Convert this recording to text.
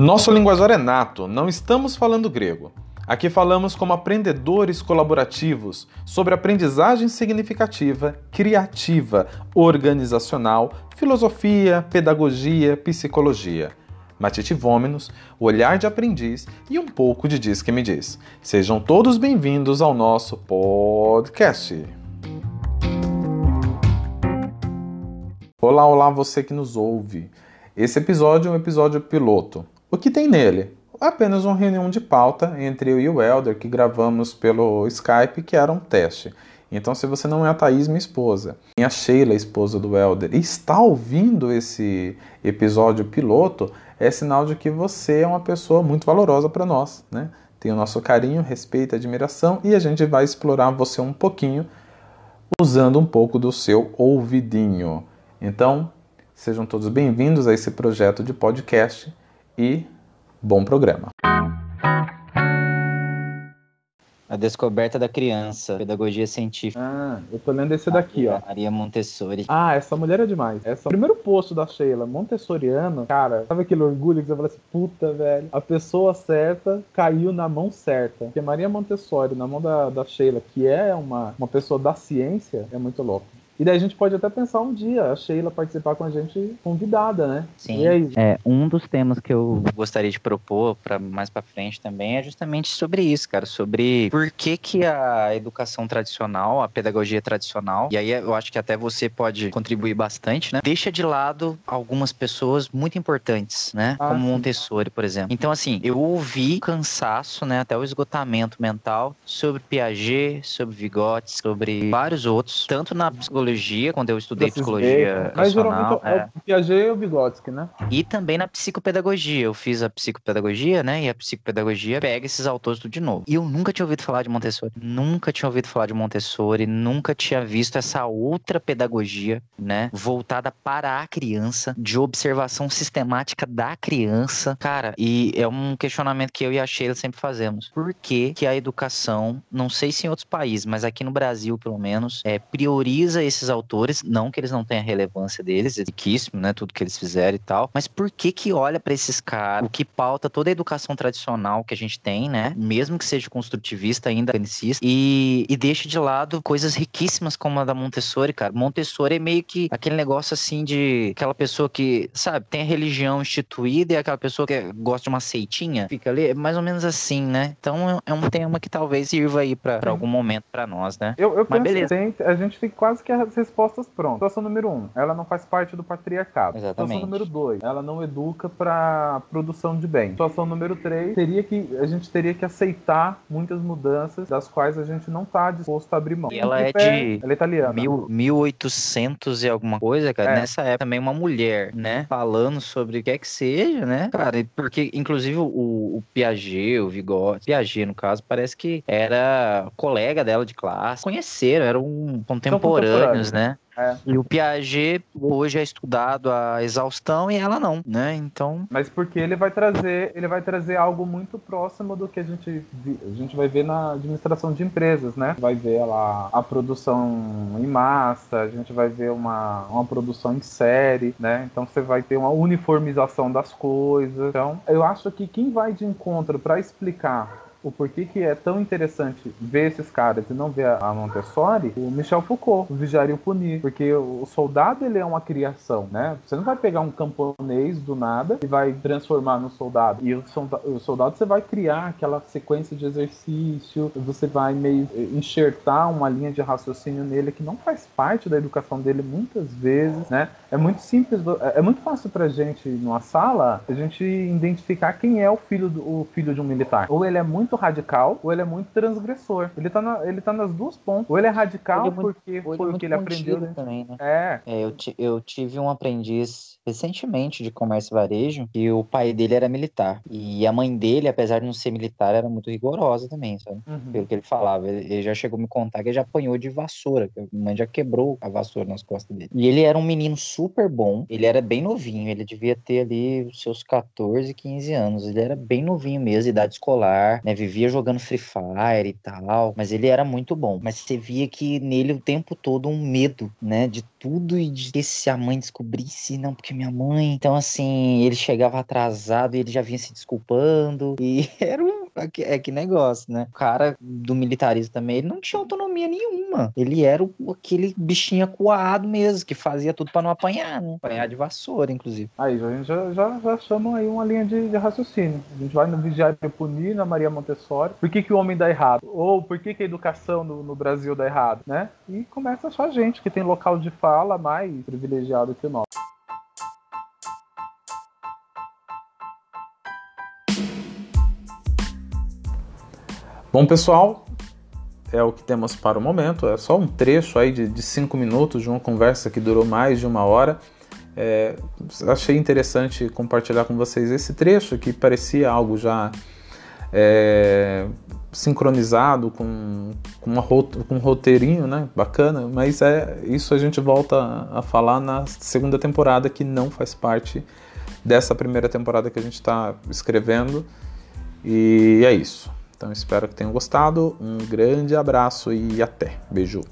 Nosso linguajar é nato, não estamos falando grego. Aqui falamos como aprendedores colaborativos sobre aprendizagem significativa, criativa, organizacional, filosofia, pedagogia, psicologia. Matite Vômenos, olhar de aprendiz e um pouco de Diz que me diz. Sejam todos bem-vindos ao nosso podcast. Olá, olá, você que nos ouve. Esse episódio é um episódio piloto. O que tem nele? Apenas uma reunião de pauta entre eu e o Elder que gravamos pelo Skype, que era um teste. Então, se você não é a Thaís, minha esposa, e a Sheila, esposa do Elder, e está ouvindo esse episódio piloto, é sinal de que você é uma pessoa muito valorosa para nós, né? Tem o nosso carinho, respeito, admiração e a gente vai explorar você um pouquinho usando um pouco do seu ouvidinho. Então, sejam todos bem-vindos a esse projeto de podcast e bom programa. A descoberta da criança, pedagogia científica. Ah, eu tô lendo esse daqui, ó. Maria Montessori. Ah, essa mulher é demais. Essa... O primeiro posto da Sheila, Montessoriano, cara, sabe aquele orgulho que você fala assim, puta, velho, a pessoa certa caiu na mão certa. Porque Maria Montessori, na mão da, da Sheila, que é uma, uma pessoa da ciência, é muito louco. E daí a gente pode até pensar um dia a Sheila participar com a gente convidada, né? Sim. É, um dos temas que eu gostaria de propor para mais para frente também é justamente sobre isso, cara, sobre por que que a educação tradicional, a pedagogia tradicional, e aí eu acho que até você pode contribuir bastante, né? Deixa de lado algumas pessoas muito importantes, né? Ah, Como. Montessori, por exemplo. Então assim, eu ouvi cansaço, né, até o esgotamento mental sobre Piaget, sobre Vygotsky, sobre vários outros, tanto na psicologia psicologia, quando eu estudei psicologia. Mas geralmente é, é o Piaget e o Vygotsky, né? E também na psicopedagogia. Eu fiz a psicopedagogia, né? E a psicopedagogia pega esses autores tudo de novo. E eu nunca tinha ouvido falar de Montessori. Nunca tinha ouvido falar de Montessori. Nunca tinha visto essa outra pedagogia, né? Voltada para a criança, de observação sistemática da criança. Cara, e é um questionamento que eu e a Sheila sempre fazemos. Por que, que a educação, não sei se em outros países, mas aqui no Brasil, pelo menos, é, prioriza esse esses autores, não que eles não tenham a relevância deles, é riquíssimo, né, tudo que eles fizeram e tal, mas por que que olha para esses caras, o que pauta toda a educação tradicional que a gente tem, né, mesmo que seja construtivista ainda, e, e deixa de lado coisas riquíssimas como a da Montessori, cara. Montessori é meio que aquele negócio assim de aquela pessoa que, sabe, tem a religião instituída e aquela pessoa que gosta de uma seitinha, fica ali, é mais ou menos assim, né? Então é um tema que talvez sirva aí para algum momento para nós, né? Eu, eu Mas beleza. Que a gente fica quase que as respostas prontas. Situação número um, ela não faz parte do patriarcado. Exatamente. Situação número dois, ela não educa para produção de bem. Situação número três, teria que a gente teria que aceitar muitas mudanças das quais a gente não está disposto a abrir mão. E ela é de ela é italiana. Mil, 1800 e alguma coisa, cara. É. Nessa época também uma mulher, né, falando sobre o que é que seja, né, cara, porque inclusive o, o Piaget, o Vygotsky, Piaget no caso, parece que era colega dela de classe, conheceram, eram né? É. E o Piaget hoje é estudado a exaustão e ela não, né? Então. Mas porque ele vai trazer, ele vai trazer algo muito próximo do que a gente, a gente vai ver na administração de empresas, né? Vai ver lá a produção em massa, a gente vai ver uma, uma produção em série, né? Então você vai ter uma uniformização das coisas. Então, eu acho que quem vai de encontro para explicar o porquê que é tão interessante ver esses caras e não ver a Montessori, o Michel Foucault, o Vigiar e o porque o soldado ele é uma criação, né? Você não vai pegar um camponês do nada e vai transformar no soldado. E o soldado, o soldado você vai criar aquela sequência de exercício, você vai meio enxertar uma linha de raciocínio nele que não faz parte da educação dele muitas vezes, né? É muito simples, é, é muito fácil pra gente numa sala a gente identificar quem é o filho do, o filho de um militar. Ou ele é muito radical ou ele é muito transgressor. Ele tá, na, ele tá nas duas pontas. Ou ele é radical ele é muito, porque foi é o que ele aprendeu. Né? Também, né? É. é eu, eu tive um aprendiz recentemente de comércio e varejo e o pai dele era militar. E a mãe dele, apesar de não ser militar, era muito rigorosa também, sabe? Uhum. Pelo que ele falava. Ele, ele, já chegou a me contar que ele já apanhou de vassoura. Que a mãe já quebrou a vassoura nas costas dele. E ele era um menino super bom. Ele era bem novinho. Ele devia ter ali os seus 14, 15 anos. Ele era bem novinho mesmo, idade escolar, né? Vivia jogando Free Fire e tal, mas ele era muito bom. Mas você via que nele o tempo todo um medo, né, de tudo e de se a mãe descobrisse, não, porque minha mãe. Então, assim, ele chegava atrasado e ele já vinha se desculpando. E era um. É que negócio, né? O cara do militarismo também, ele não tinha autonomia nenhuma. Ele era o, aquele bichinho acuado mesmo, que fazia tudo para não apanhar, né? Apanhar de vassoura, inclusive. Aí a gente já, já, já chama aí uma linha de, de, raciocínio. A gente vai no Vigiar e Punir, na Maria Montessori. Por que, que o homem dá errado? Ou por que, que a educação no, no Brasil dá errado, né? E começa a achar gente que tem local de fala mais privilegiado que o nosso. Bom, pessoal, é o que temos para o momento. É só um trecho aí de, de cinco minutos de uma conversa que durou mais de uma hora. É, achei interessante compartilhar com vocês esse trecho que parecia algo já é, sincronizado com, com, uma, com um roteirinho né, bacana, mas é isso a gente volta a falar na segunda temporada que não faz parte dessa primeira temporada que a gente está escrevendo. E é isso. Então espero que tenham gostado. Um grande abraço e até. Beijo.